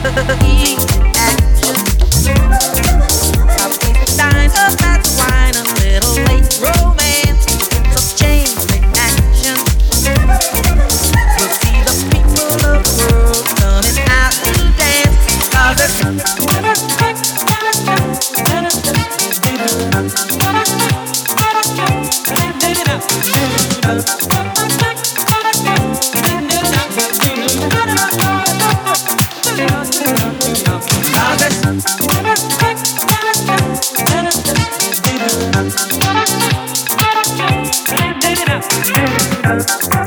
Eat. Thank you.